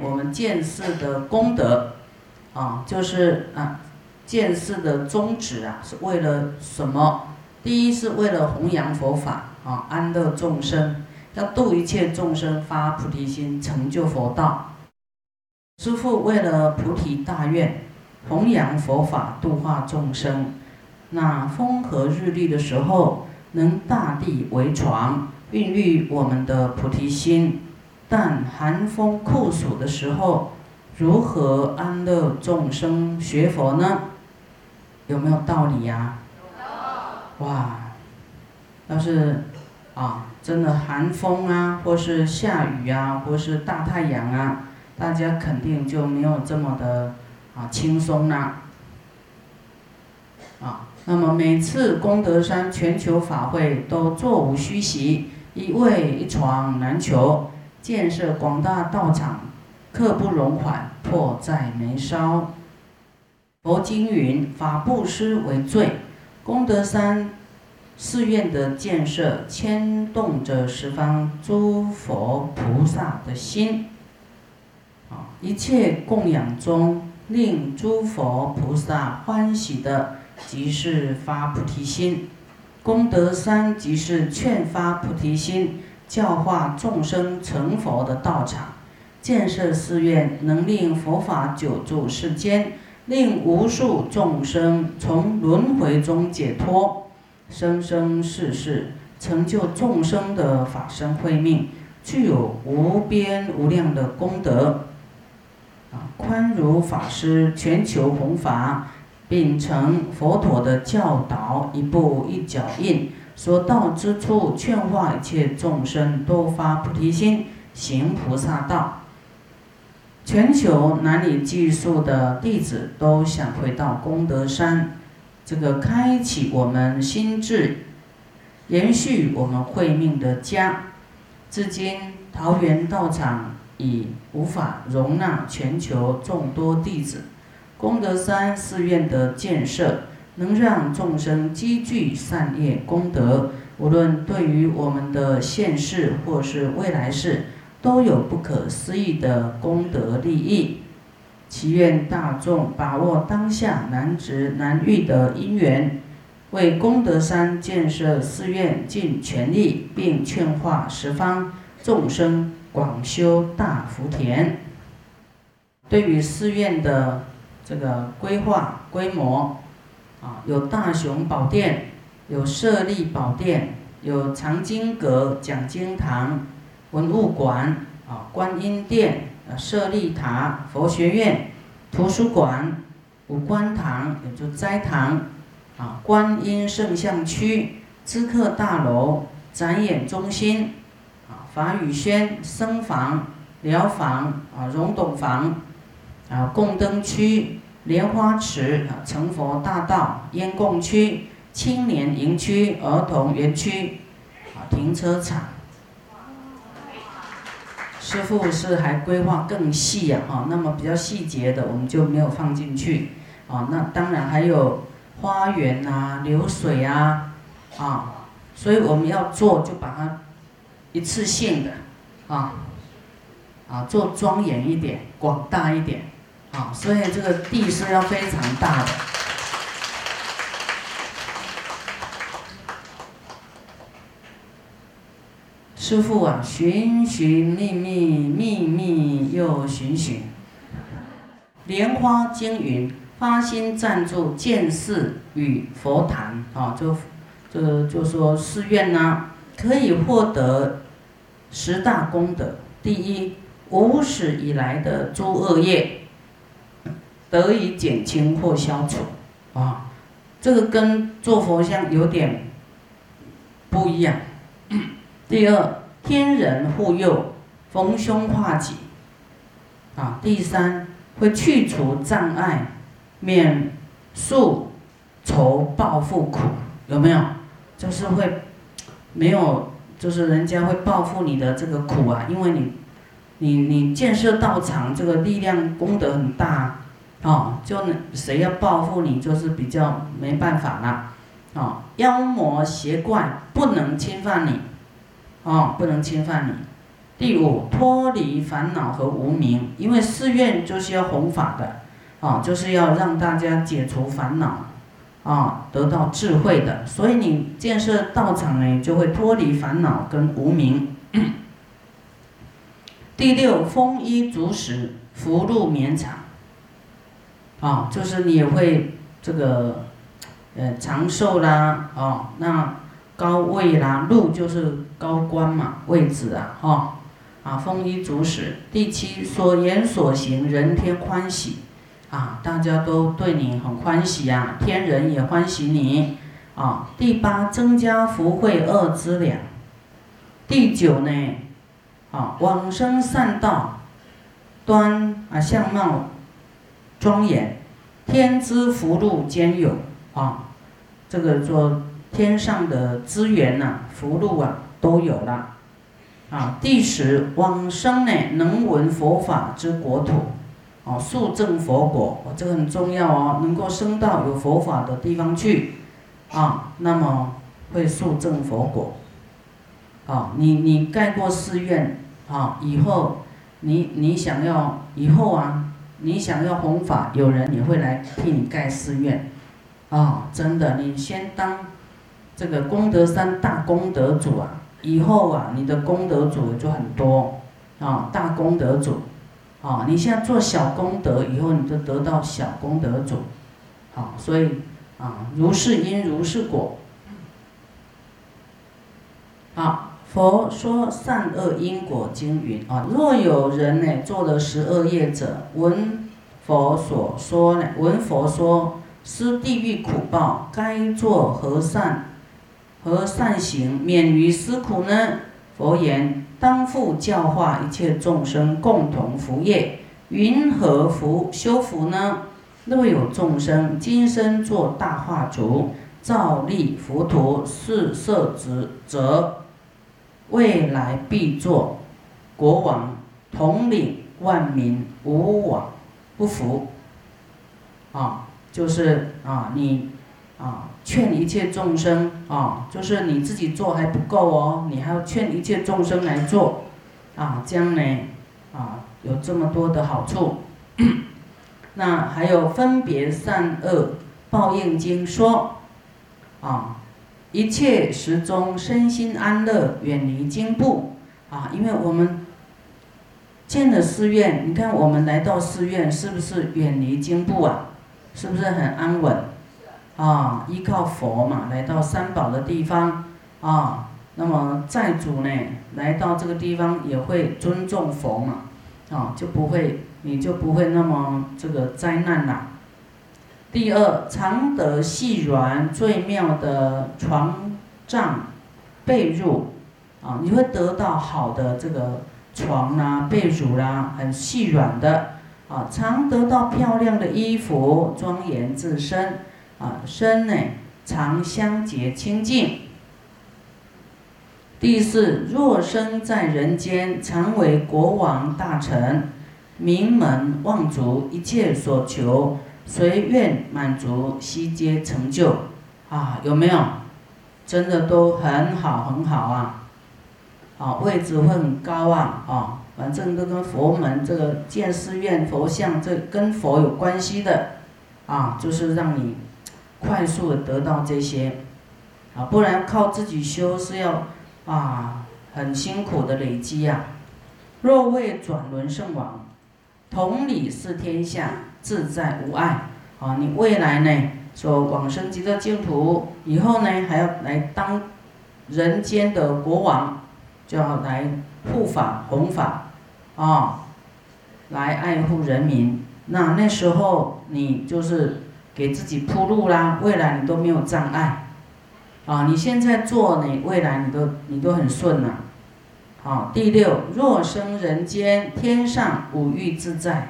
我们建寺的功德，啊，就是啊，建寺的宗旨啊，是为了什么？第一是为了弘扬佛法，啊，安乐众生，要度一切众生发菩提心，成就佛道。师父为了菩提大愿，弘扬佛法，度化众生。那风和日丽的时候，能大地为床，孕育我们的菩提心。但寒风酷暑的时候，如何安乐众生学佛呢？有没有道理呀？哇，要是啊，真的寒风啊，或是下雨啊，或是大太阳啊，大家肯定就没有这么的啊轻松啦。啊，那么每次功德山全球法会都座无虚席，一位一床难求。建设广大道场，刻不容缓，迫在眉梢。佛经云：法布施为最。功德山寺院的建设，牵动着十方诸佛菩萨的心。啊，一切供养中，令诸佛菩萨欢喜的，即是发菩提心。功德山即是劝发菩提心。教化众生成佛的道场，建设寺院，能令佛法久住世间，令无数众生从轮回中解脱，生生世世成就众生的法身慧命，具有无边无量的功德。啊，宽如法师全球弘法，秉承佛陀的教导，一步一脚印。所到之处，劝化一切众生多发菩提心，行菩萨道。全球南里寄宿的弟子都想回到功德山，这个开启我们心智，延续我们慧命的家。至今桃园道场已无法容纳全球众多弟子，功德山寺院的建设。能让众生积聚善业功德，无论对于我们的现世或是未来世，都有不可思议的功德利益。祈愿大众把握当下难值难遇的因缘，为功德山建设寺院尽全力，并劝化十方众生广修大福田。对于寺院的这个规划规模。啊，有大雄宝殿，有舍利宝殿，有藏经阁、讲经堂、文物馆，啊，观音殿、啊，舍利塔、佛学院、图书馆、五观堂，也就斋堂，啊，观音圣像区、知客大楼、展演中心，啊，法语轩、僧房、疗房，啊，溶洞房，啊，供灯区。莲花池啊，成佛大道、烟供区、青年营区、儿童园区，啊，停车场。师傅是还规划更细啊，哈，那么比较细节的我们就没有放进去，啊，那当然还有花园啊、流水啊，啊，所以我们要做就把它一次性的，啊，啊，做庄严一点、广大一点。啊，所以这个地是要非常大的。师傅啊，寻寻觅觅，觅觅又寻寻。莲花经云：发心赞助建寺与佛坛啊，就就就说寺院呢，可以获得十大功德。第一，无始以来的诸恶业。得以减轻或消除，啊，这个跟做佛像有点不一样。第二，天人护佑，逢凶化吉，啊，第三，会去除障碍，免宿仇报复苦，有没有？就是会没有，就是人家会报复你的这个苦啊，因为你，你你建设道场，这个力量功德很大。哦，就谁要报复你，就是比较没办法了。哦，妖魔邪怪不能侵犯你，哦，不能侵犯你。第五，脱离烦恼和无明，因为寺院就是要弘法的，哦，就是要让大家解除烦恼，啊，得到智慧的，所以你建设道场呢，就会脱离烦恼跟无明。第六，丰衣足食，福禄绵长，啊，就是你也会这个，呃，长寿啦，哦，那高位啦，禄就是高官嘛，位置啊，哈。啊，丰衣足食。第七，所言所行，人天欢喜。啊，大家都对你很欢喜呀，天人也欢喜你。啊，第八，增加福慧二资粮。第九呢，啊，往生善道，端啊相貌庄严，天资福禄兼有。啊，这个说天上的资源呐，福禄啊都有了。啊，第十往生呢，能闻佛法之国土，哦，速证佛果，这个很重要哦，能够升到有佛法的地方去，啊，那么会速证佛果，啊，你你盖过寺院，啊，以后你你想要以后啊，你想要弘法，有人也会来替你盖寺院，啊，真的，你先当这个功德山大功德主啊。以后啊，你的功德主就很多，啊，大功德主，啊，你现在做小功德，以后你就得到小功德主，好，所以啊，如是因如是果，好，佛说善恶因果经云啊，若有人呢做了十恶业者，闻佛所说呢，闻佛说施地狱苦报，该做何善？何善行免于斯苦呢？佛言：当复教化一切众生共同福业。云何福修福呢？若有众生今生做大化主，造立浮屠四色之则，未来必作国王，统领万民，无往不服。啊，就是啊，你。啊，劝一切众生啊，就是你自己做还不够哦，你还要劝一切众生来做，啊，将来啊有这么多的好处。那还有分别善恶报应经说，啊，一切时中身心安乐，远离经部啊，因为我们建了寺院，你看我们来到寺院是不是远离经部啊？是不是很安稳？啊，依靠佛嘛，来到三宝的地方啊，那么债主呢，来到这个地方也会尊重佛嘛，啊，就不会，你就不会那么这个灾难啦。第二，常得细软最妙的床帐被褥，啊，你会得到好的这个床啦、被褥啦，很细软的，啊，常得到漂亮的衣服，庄严自身。啊，身呢常相结清净。第四，若生在人间，常为国王大臣、名门望族，一切所求随愿满足，悉皆成就。啊，有没有？真的都很好很好啊！啊，位置会很高啊！啊，反正都跟佛门这个建寺院、佛像，这跟佛有关系的，啊，就是让你。快速得到这些，啊，不然靠自己修是要啊很辛苦的累积呀。若为转轮圣王，同理是天下，自在无碍。啊，你未来呢，说往生极乐净土以后呢，还要来当人间的国王，就要来护法弘法，啊，来爱护人民。那那时候你就是。给自己铺路啦，未来你都没有障碍，啊，你现在做呢，未来你都你都很顺呐，好，第六，若生人间，天上五欲自在，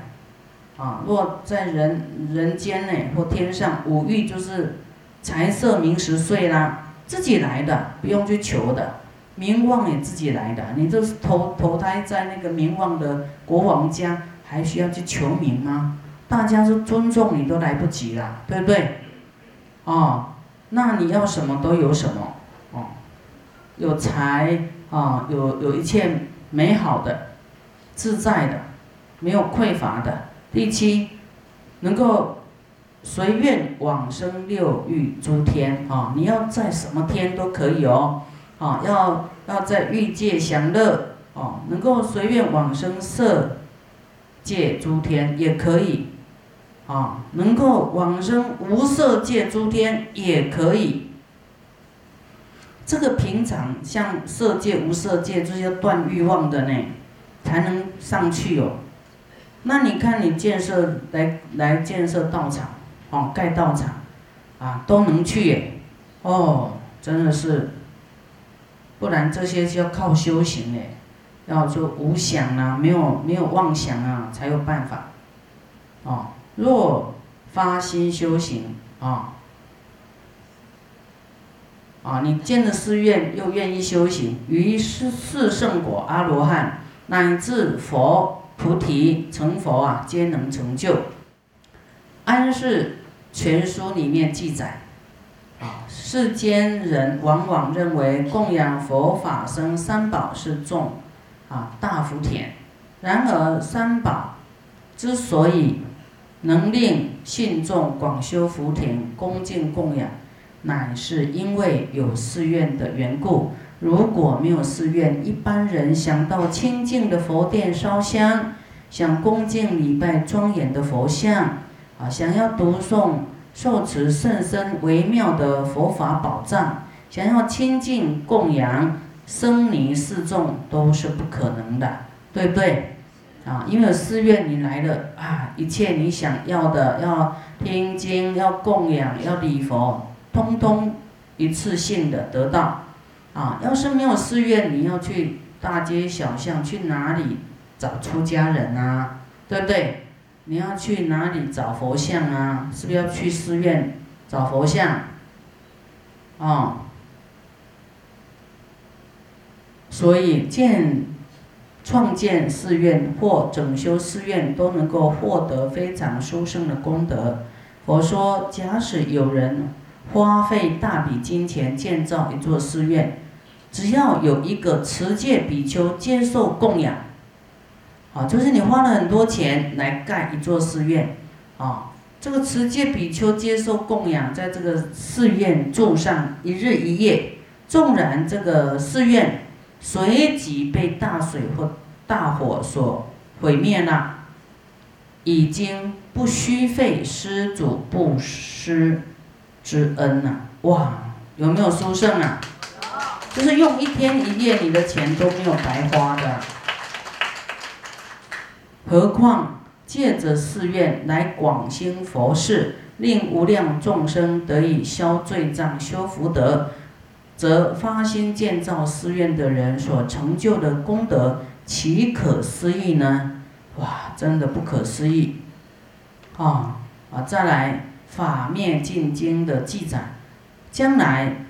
啊，若在人人间呢或天上，五欲就是财色名食睡啦，自己来的，不用去求的，名望也自己来的，你这是投投胎在那个名望的国王家，还需要去求名吗？大家是尊重你都来不及了，对不对？哦，那你要什么都有什么，哦，有财啊，有有一切美好的、自在的、没有匮乏的。第七，能够随愿往生六欲诸天啊！你要在什么天都可以哦，啊，要要在欲界享乐哦，能够随愿往生色界诸天也可以，啊，能够往生无色界诸天也可以。这个平常像色界、无色界这些断欲望的呢，才能上去哦。那你看你建设来来建设道场，哦，盖道场，啊，都能去耶，哦，真的是，不然这些就要靠修行嘞，要就无想啊，没有没有妄想啊，才有办法，哦，若发心修行啊。啊，你建了寺院，又愿意修行，于是四圣果、阿罗汉乃至佛、菩提成佛啊，皆能成就。《安世全书》里面记载，世间人往往认为供养佛法僧三宝是重啊大福田，然而三宝之所以能令信众广修福田、恭敬供养。乃是因为有寺院的缘故。如果没有寺院，一般人想到清净的佛殿烧香，想恭敬礼拜庄严的佛像，啊，想要读诵受持甚深微妙的佛法宝藏，想要亲近供养僧尼四众，都是不可能的，对不对？啊，因为寺院你来了啊，一切你想要的，要听经，要供养，要礼佛。通通一次性的得到，啊，要是没有寺院，你要去大街小巷，去哪里找出家人啊？对不对？你要去哪里找佛像啊？是不是要去寺院找佛像？啊，所以建创建寺院或整修寺院，都能够获得非常殊胜的功德。佛说，假使有人。花费大笔金钱建造一座寺院，只要有一个持戒比丘接受供养，啊，就是你花了很多钱来盖一座寺院，啊，这个持戒比丘接受供养，在这个寺院住上一日一夜，纵然这个寺院随即被大水或大火所毁灭了，已经不需费施主布施。之恩呐，哇，有没有殊胜啊？就是用一天一夜，你的钱都没有白花的。何况借着寺院来广兴佛事，令无量众生得以消罪障、修福德，则发心建造寺院的人所成就的功德，岂可思议呢？哇，真的不可思议！啊啊，再来。法灭尽经的记载，将来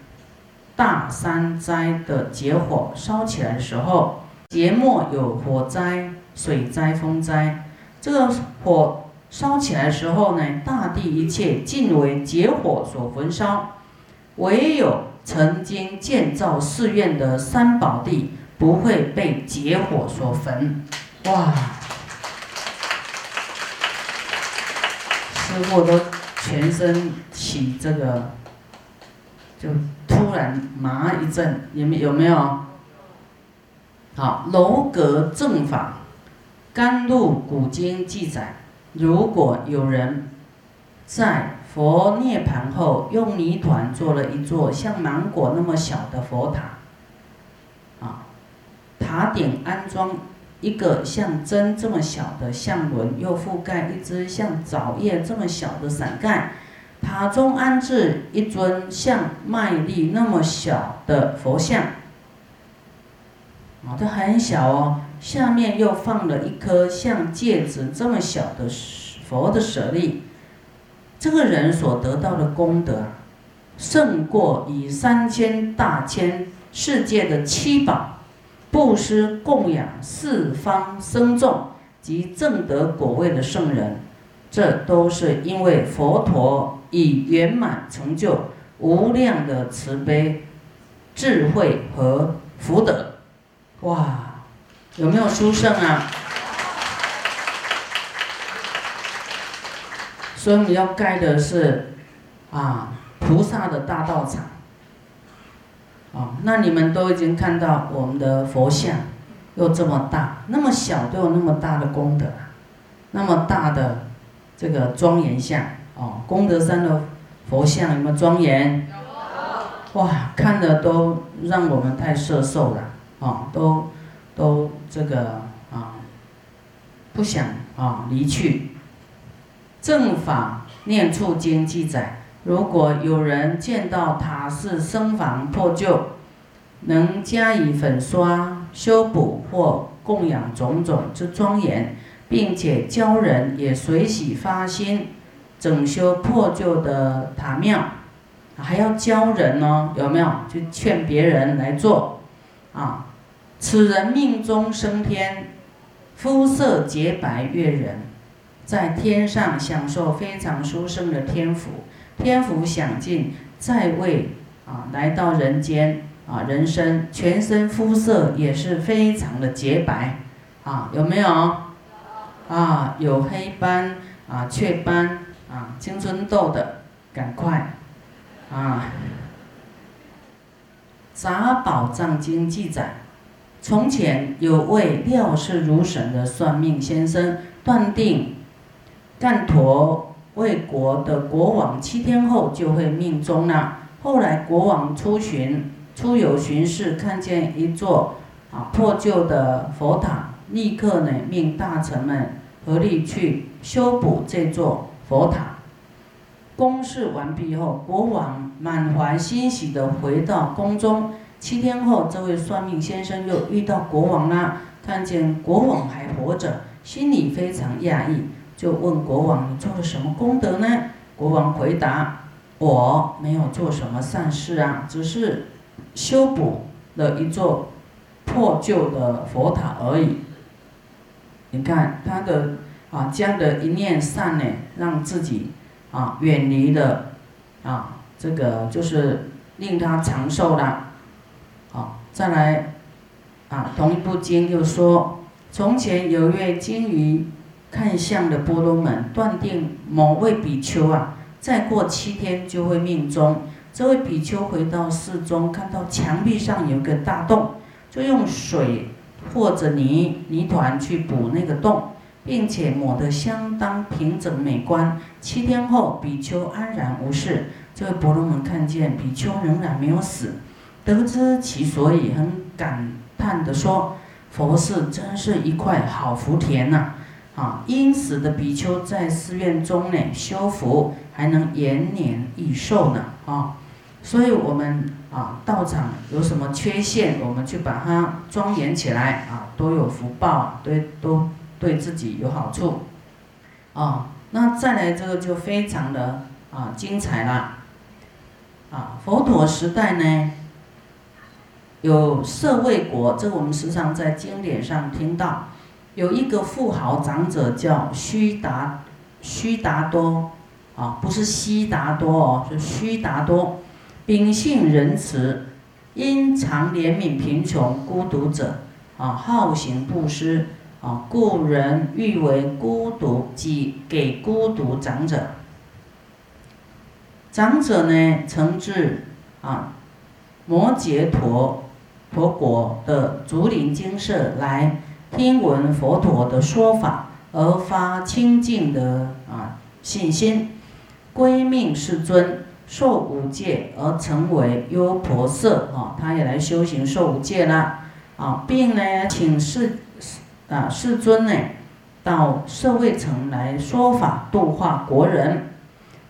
大山灾的结火烧起来的时候，节末有火灾、水灾、风灾。这个火烧起来的时候呢，大地一切尽为结火所焚烧，唯有曾经建造寺院的三宝地不会被结火所焚。哇！师傅都。全身起这个，就突然麻一阵，有没有没有？好，楼阁正法，甘露古经记载，如果有人在佛涅盘后，用泥团做了一座像芒果那么小的佛塔，啊，塔顶安装。一个像针这么小的像轮，又覆盖一只像枣叶这么小的伞盖，塔中安置一尊像麦粒那么小的佛像，啊，这很小哦。下面又放了一颗像戒指这么小的佛的舍利，这个人所得到的功德，胜过以三千大千世界的七宝。布施供养四方僧众及正得果位的圣人，这都是因为佛陀以圆满成就无量的慈悲、智慧和福德。哇，有没有殊胜啊？所以我们要盖的是啊菩萨的大道场。啊，那你们都已经看到我们的佛像又这么大，那么小都有那么大的功德，那么大的这个庄严像哦，功德山的佛像有没有庄严？哇，看的都让我们太摄受了啊，都都这个啊不想啊离去。正法念处经记载，如果有人见到塔寺僧房破旧，能加以粉刷、修补或供养种种之庄严，并且教人也随喜发心，整修破旧的塔庙。还要教人呢，有没有？就劝别人来做，啊，此人命中升天，肤色洁白悦人，在天上享受非常殊胜的天福，天福享尽，在位啊，来到人间啊，人生全身肤色也是非常的洁白，啊，有没有？啊，有黑斑啊、雀斑、青春痘的，赶快。啊，《杂宝藏经》记载，从前有位料事如神的算命先生，断定干陀为国的国王七天后就会命中了。后来国王出巡，出游巡视，看见一座啊破旧的佛塔，立刻呢命大臣们合力去修补这座佛塔。公事完毕后，国王满怀欣喜地回到宫中。七天后，这位算命先生又遇到国王了，看见国王还活着，心里非常讶异，就问国王：“你做了什么功德呢？”国王回答：“我没有做什么善事啊，只是修补了一座破旧的佛塔而已。”你看他的啊，这样的一念善呢，让自己。啊，远离的，啊，这个就是令他长寿了。好，再来，啊，同一部经又说，从前有一位精于看相的波罗门，断定某位比丘啊，再过七天就会命中。这位比丘回到寺中，看到墙壁上有个大洞，就用水或者泥泥团去补那个洞。并且抹得相当平整美观。七天后，比丘安然无事。这位婆罗门看见比丘仍然没有死，得知其所以，很感叹地说：“佛寺真是一块好福田呐！啊，因死的比丘在寺院中呢修福，还能延年益寿呢！啊，所以我们啊道场有什么缺陷，我们去把它庄严起来啊，都有福报，对，都。”对自己有好处，啊，那再来这个就非常的啊精彩了，啊，佛陀时代呢，有舍卫国，这我们时常在经典上听到，有一个富豪长者叫须达，须达多，啊，不是悉达多哦，是须达多，秉性仁慈，因常怜悯贫穷孤独者，啊，好行布施。啊，故人欲为孤独，即给孤独长者。长者呢，曾至啊摩羯陀陀国的竹林精舍来听闻佛陀的说法，而发清净的啊信心，归命世尊，受五戒而成为优婆塞啊，他也来修行受五戒啦啊，并呢请示。啊，世尊呢，到社会城来说法度化国人，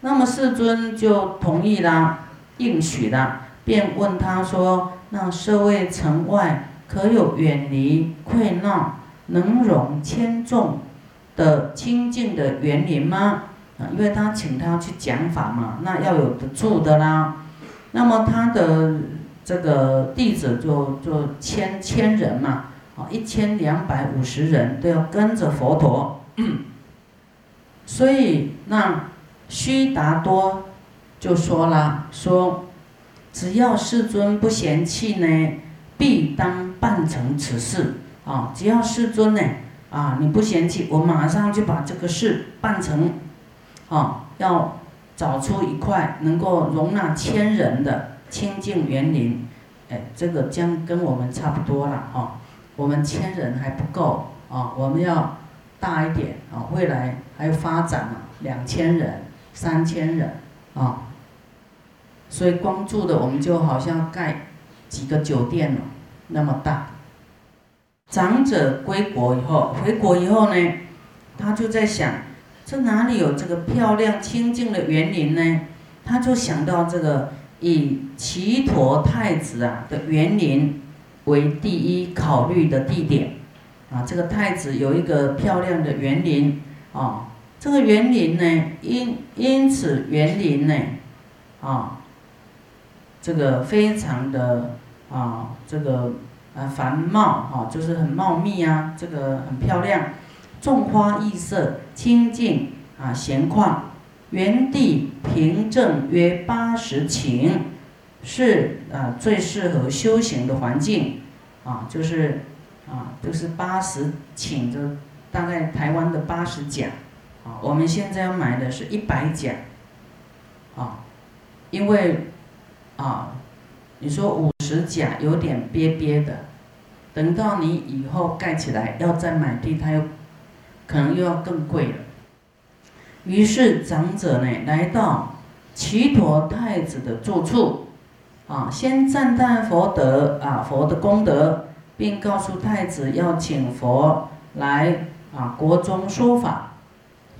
那么世尊就同意啦，应许了，便问他说：“那社会城外可有远离溃闹、能容千众的清净的园林吗？”啊，因为他请他去讲法嘛，那要有的住的啦。那么他的这个弟子就就千千人嘛。一千两百五十人都要跟着佛陀，所以那须达多就说了：说只要世尊不嫌弃呢，必当办成此事。啊，只要世尊呢，啊，你不嫌弃，我马上就把这个事办成，啊，要找出一块能够容纳千人的清净园林，哎，这个将跟我们差不多了啊，我们千人还不够啊，我们要大一点啊，未来还要发展啊，两千人、三千人啊。所以光住的我们就好像盖几个酒店了，那么大。长者归国以后，回国以后呢，他就在想，这哪里有这个漂亮清净的园林呢？他就想到这个以齐陀太子啊的园林为第一考虑的地点，啊，这个太子有一个漂亮的园林。啊，这个园林呢，因因此园林呢，啊。这个非常的啊，这个啊繁茂哈，就是很茂密啊，这个很漂亮，种花异色，清净啊闲旷，原地平正约八十顷，是啊最适合修行的环境啊，就是啊就是八十顷，就大概台湾的八十甲啊，我们现在要买的是一百甲啊，因为。啊，你说五十甲有点憋憋的，等到你以后盖起来要再买地，它又可能又要更贵了。于是长者呢来到齐陀太子的住处，啊，先赞叹佛德啊佛的功德，并告诉太子要请佛来啊国中说法，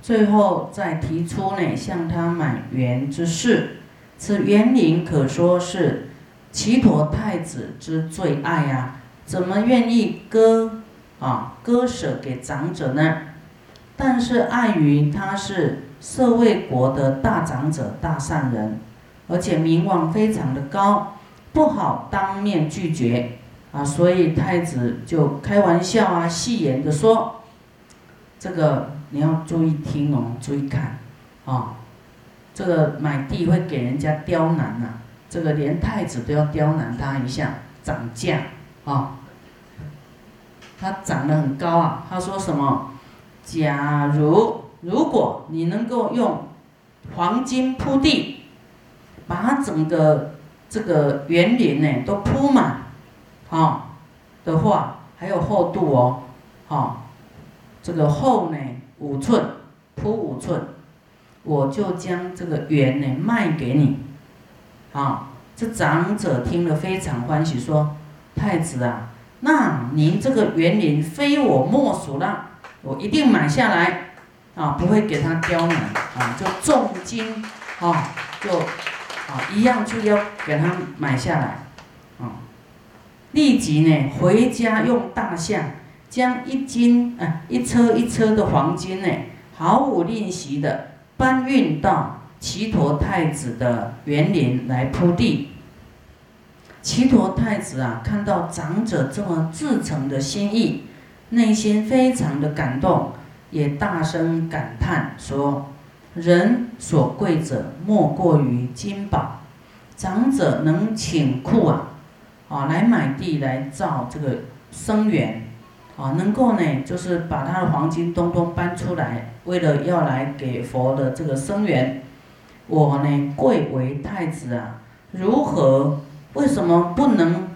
最后再提出呢向他买园之事。此园林可说是齐陀太子之最爱呀，怎么愿意割啊割舍给长者呢？但是碍于他是舍卫国的大长者、大善人，而且名望非常的高，不好当面拒绝啊，所以太子就开玩笑啊，戏言的说：“这个你要注意听哦，注意看啊。”这个买地会给人家刁难呐，这个连太子都要刁难他一下，涨价啊。他涨得很高啊，他说什么？假如如果你能够用黄金铺地，把整个这个园林呢都铺满，啊的话，还有厚度哦，啊，这个厚呢五寸，铺五寸。我就将这个园呢卖给你，啊，这长者听了非常欢喜，说：“太子啊，那您这个园林非我莫属了，我一定买下来，啊，不会给他刁难，啊，就重金，啊，就，啊，一样就要给他买下来，啊，立即呢回家用大象将一斤，啊，一车一车的黄金呢，毫无吝惜的。”搬运到齐陀太子的园林来铺地。齐陀太子啊，看到长者这么至诚的心意，内心非常的感动，也大声感叹说：“人所贵者，莫过于金宝。长者能请库啊，啊，来买地来造这个僧园。”啊，能够呢，就是把他的黄金东东搬出来，为了要来给佛的这个生源，我呢贵为太子啊，如何？为什么不能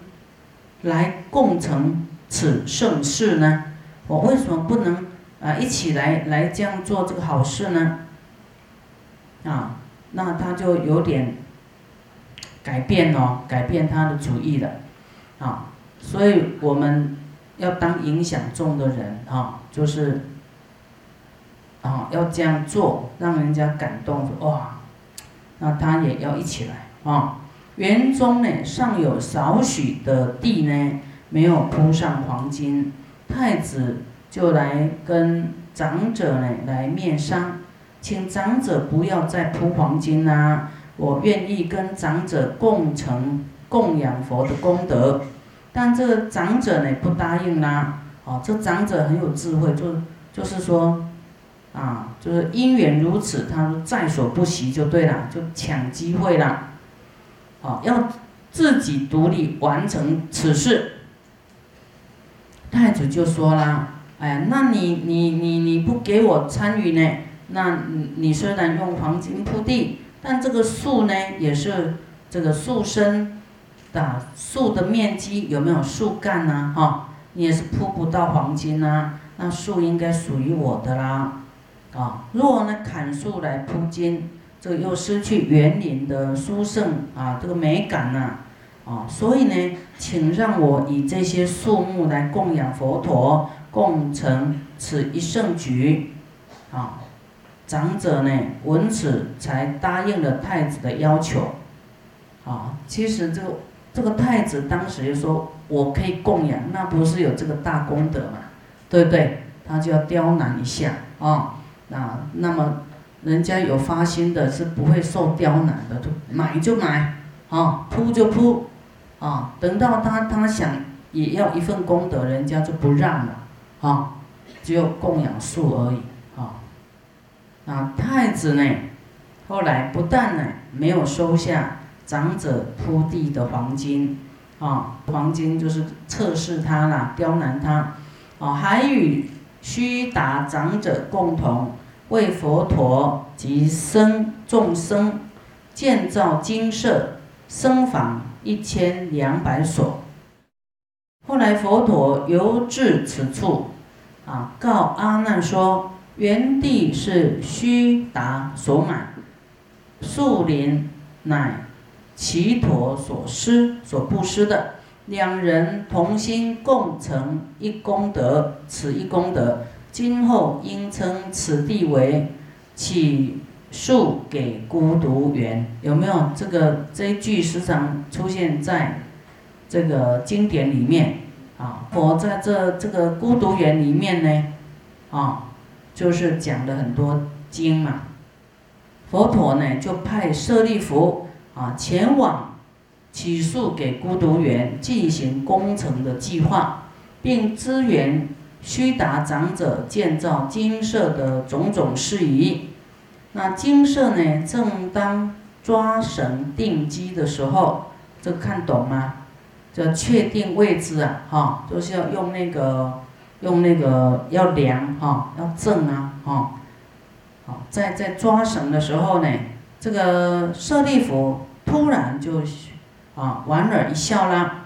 来共成此盛世呢？我为什么不能啊一起来来这样做这个好事呢？啊，那他就有点改变哦，改变他的主意了，啊，所以我们。要当影响众的人啊，就是啊，要这样做，让人家感动。哇，那他也要一起来啊。园中呢，尚有少许的地呢，没有铺上黄金。太子就来跟长者呢来面商，请长者不要再铺黄金啦，我愿意跟长者共成供养佛的功德。但这个长者呢不答应啦，哦，这长者很有智慧，就就是说，啊，就是因缘如此，他说在所不惜就对了，就抢机会了，哦，要自己独立完成此事。太子就说啦：“哎呀，那你你你你不给我参与呢？那你你虽然用黄金铺地，但这个树呢，也是这个树身的树的面积有没有树干呢？哈，你也是铺不到黄金呐。那树应该属于我的啦。啊，若呢砍树来铺金，这个又失去园林的殊胜啊，这个美感呐。”啊，所以呢，请让我以这些树木来供养佛陀，共成此一圣局。啊，长者呢闻此才答应了太子的要求。啊，其实这个这个太子当时就说，我可以供养，那不是有这个大功德嘛，对不对？他就要刁难一下啊。那那么人家有发心的，是不会受刁难的，就买就买，啊，铺就铺。啊，等到他他想也要一份功德，人家就不让了，啊，只有供养数而已，啊，太子呢，后来不但呢没有收下长者铺地的黄金，啊，黄金就是测试他啦，刁难他，啊，还与须达长者共同为佛陀及僧众生建造精舍僧房。一千两百所。后来佛陀游至此处，啊，告阿难说：原地是须达所买，树林乃其陀所施所布施的。两人同心共成一功德，此一功德，今后应称此地为起。树给孤独园有没有这个这一句时常出现在这个经典里面啊？佛在这这个孤独园里面呢，啊，就是讲了很多经嘛。佛陀呢就派舍利弗啊前往起诉给孤独园进行工程的计划，并支援须达长者建造金舍的种种事宜。那金舍呢？正当抓绳定基的时候，这看懂吗？这确定位置啊，哈，就是要用那个，用那个要量哈，要正啊，哈，好，在在抓绳的时候呢，这个舍利弗突然就啊莞尔一笑啦。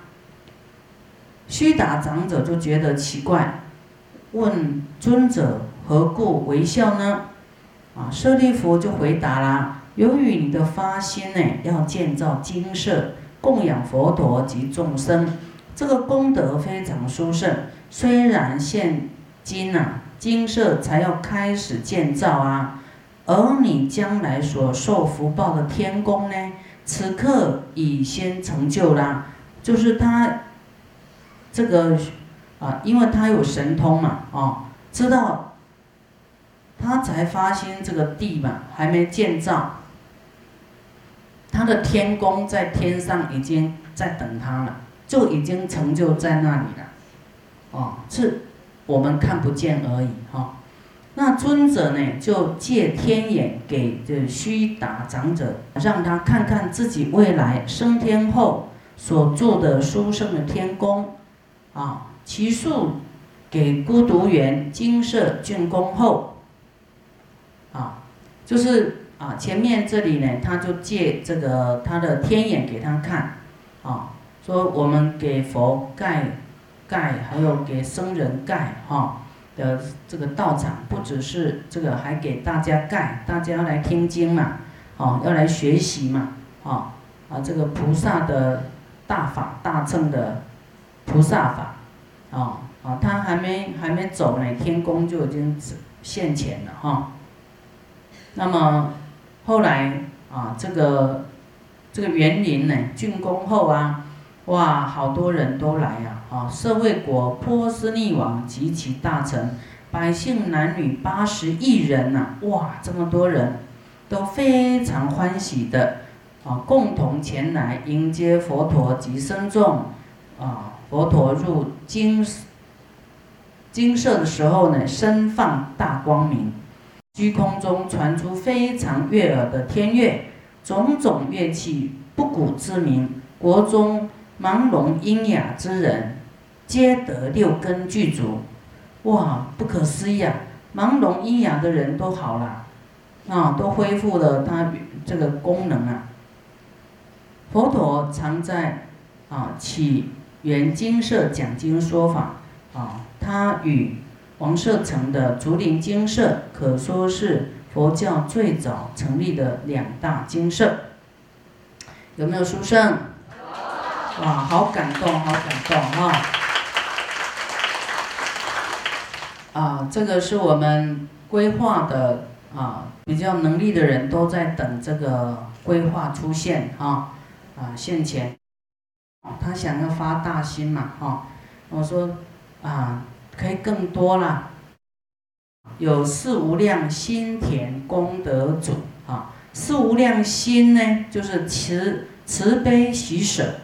须达长者就觉得奇怪，问尊者何故微笑呢？啊，舍利弗就回答啦：由于你的发心呢，要建造精舍，供养佛陀及众生，这个功德非常殊胜。虽然现今呐，精舍才要开始建造啊，而你将来所受福报的天宫呢，此刻已先成就啦。就是他这个啊，因为他有神通嘛，哦，知道。他才发现这个地嘛还没建造，他的天宫在天上已经在等他了，就已经成就在那里了，哦，是我们看不见而已哈。那尊者呢就借天眼给这须达长者，让他看看自己未来升天后所住的殊胜的天宫，啊，其数给孤独园金色竣工后。啊，就是啊，前面这里呢，他就借这个他的天眼给他看，啊，说我们给佛盖盖，还有给僧人盖哈的这个道场，不只是这个，还给大家盖，大家要来听经嘛，哦，要来学习嘛，哦啊，这个菩萨的大法大乘的菩萨法，哦啊，他还没还没走呢，天宫就已经现前了哈。那么后来啊，这个这个园林呢竣工后啊，哇，好多人都来呀！啊，社会国波斯匿王及其大臣，百姓男女八十亿人呐！哇，这么多人都非常欢喜的啊，共同前来迎接佛陀及僧众啊。佛陀入金金色的时候呢，身放大光明。虚空中传出非常悦耳的天乐，种种乐器不古之名，国中盲聋喑哑之人，皆得六根具足，哇，不可思议啊！盲聋喑哑的人都好了，啊，都恢复了他这个功能啊。佛陀常在啊起源精舍讲经说法啊，他与王舍城的竹林精舍可说是佛教最早成立的两大精舍。有没有书圣？哇，好感动，好感动哈！啊，这个是我们规划的啊，比较能力的人都在等这个规划出现哈。啊，现前，他想要发大心嘛哈。我说啊，可以更多了，有四无量心田功德主啊。四无量心呢，就是慈慈悲喜舍。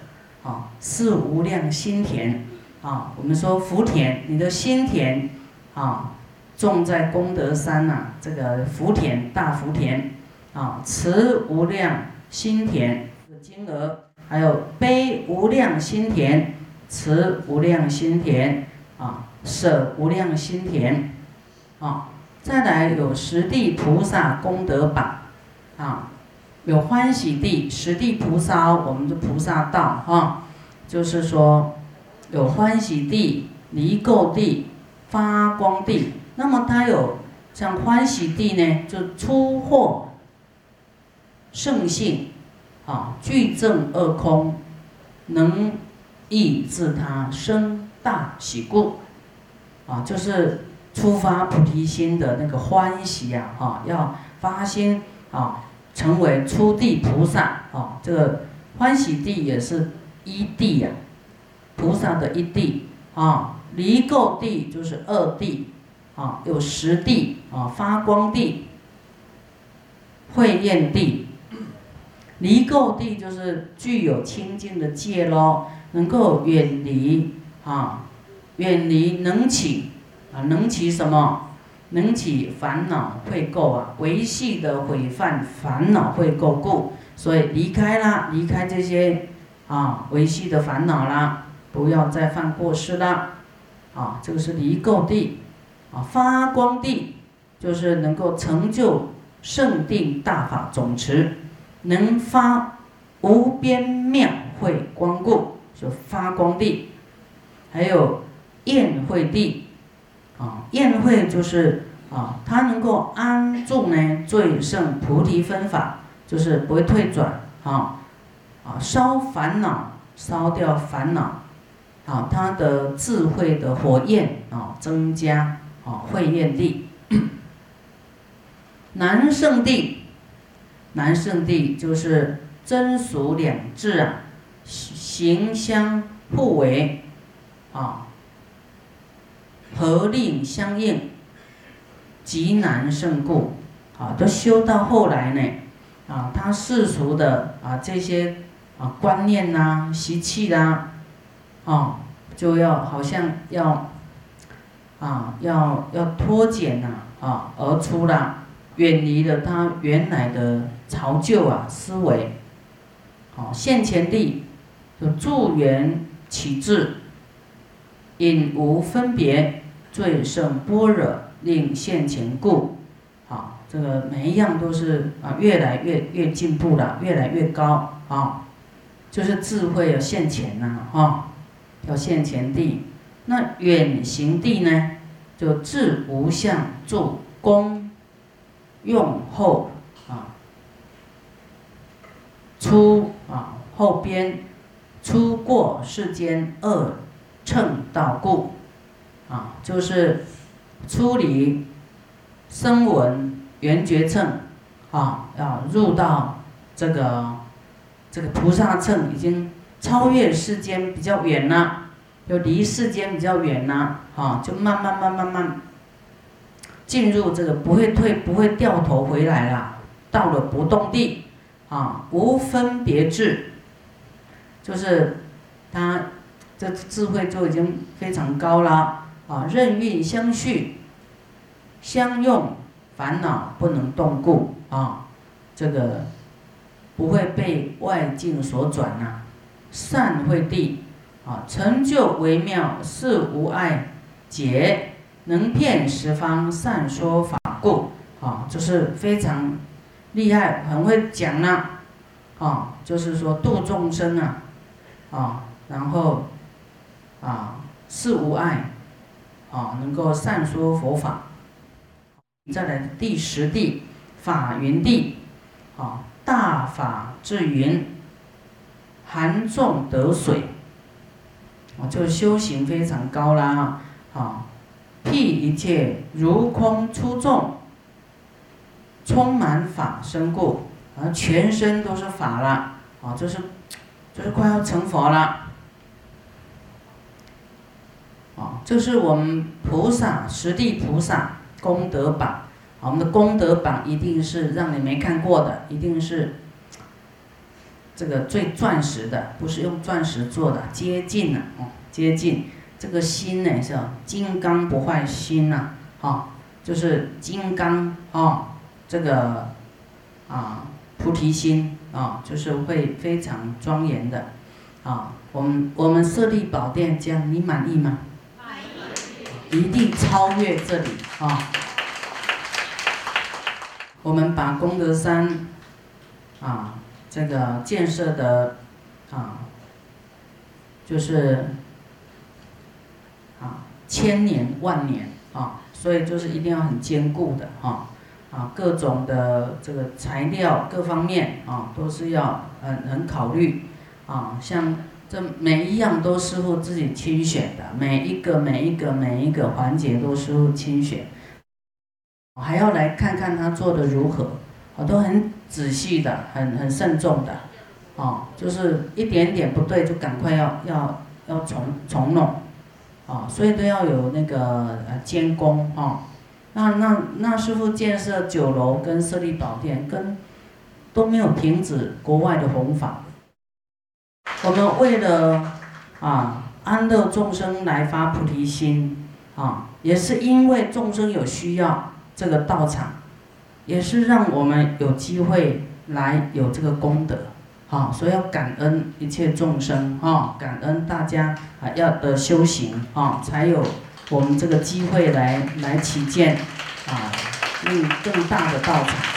啊，是无量心田，啊，我们说福田，你的心田，啊，种在功德山呐，这个福田大福田，啊，慈无量心田的金额，还有悲无量心田，慈无量心田，啊，舍无量心田，啊，再来有十地菩萨功德榜，啊。有欢喜地、十地菩萨，我们的菩萨道哈，就是说有欢喜地、离垢地、发光地。那么它有像欢喜地呢，就出获圣性，啊，具正二空，能抑制他生大喜故，啊，就是出发菩提心的那个欢喜呀，哈，要发心啊。成为初地菩萨啊，这个欢喜地也是一地呀，菩萨的一地啊，离垢地就是二地啊，有十地啊，发光地、慧焰地、离垢地就是具有清净的戒咯，能够远离啊，远离能起啊，能起什么？能起烦恼会垢啊，维系的毁犯烦恼会垢故，所以离开啦，离开这些啊维系的烦恼啦，不要再犯过失啦，啊，这个是离垢地，啊发光地就是能够成就圣定大法总持，能发无边妙慧光故，就发光地，还有宴会地。啊，宴会就是啊，它能够安住呢，最胜菩提分法，就是不会退转啊，啊，烧烦恼，烧掉烦恼，啊，它的智慧的火焰啊，增加啊，慧焰地，南圣地，南圣地就是真俗两智啊，行相互为啊。合令相应，极难胜故，啊，都修到后来呢，啊，他世俗的啊这些啊观念呐、习气啦，啊，就要好像要，啊，要要脱减呐，啊，而出了，远离了他原来的潮旧啊思维，啊，现前地，就助缘起智，引无分别。最胜般若令现前故，好，这个每一样都是啊，越来越越进步了，越来越高啊，就是智慧要现前呐，哈，要现前地。那远行地呢，就自无相住功用后啊，出啊后边出过世间恶乘道故。啊，就是出离声闻缘觉乘，啊，要入到这个这个菩萨乘，已经超越世间比较远了，就离世间比较远了，啊，就慢慢慢慢慢进入这个不会退不会掉头回来了，到了不动地，啊，无分别智，就是他这智慧就已经非常高了。啊，任运相续，相用，烦恼不能动故啊，这个不会被外境所转呐。善会地，啊，成就微妙，是无碍解，能遍十方善说法故，啊，就是非常厉害，很会讲呢，啊，就是说度众生啊，啊，然后啊，是无碍，啊，能够善说佛法。再来第十地，法云地，啊，大法至云，含众得水。啊，就是修行非常高啦，啊，辟一切如空出众，充满法身故，啊，全身都是法了，啊，就是，就是快要成佛了，就，是我们菩萨实地菩萨功德榜，我们的功德榜一定是让你没看过的，一定是。这个最钻石的，不是用钻石做的，接近了哦，接近这个心呢是金刚不坏心呐，哈，就是金刚哦，这个啊菩提心啊，就是会非常庄严的啊。我们我们设立宝殿，这样你满意吗？一定超越这里啊！我们把功德山啊。这个建设的啊，就是啊千年万年啊，所以就是一定要很坚固的啊啊，各种的这个材料各方面啊都是要很很考虑啊，像这每一样都师傅自己亲选的，每一个每一个每一个环节都师傅亲选，我还要来看看他做的如何。我都很仔细的，很很慎重的，哦，就是一点点不对就赶快要要要重重弄，哦，所以都要有那个呃监工哦。那那那师傅建设酒楼跟设立宝殿跟都没有停止国外的弘法。我们为了啊安乐众生来发菩提心啊，也是因为众生有需要这个道场。也是让我们有机会来有这个功德，好，所以要感恩一切众生，哈，感恩大家啊，要的修行，哈，才有我们这个机会来来起见，啊，用更大的道场。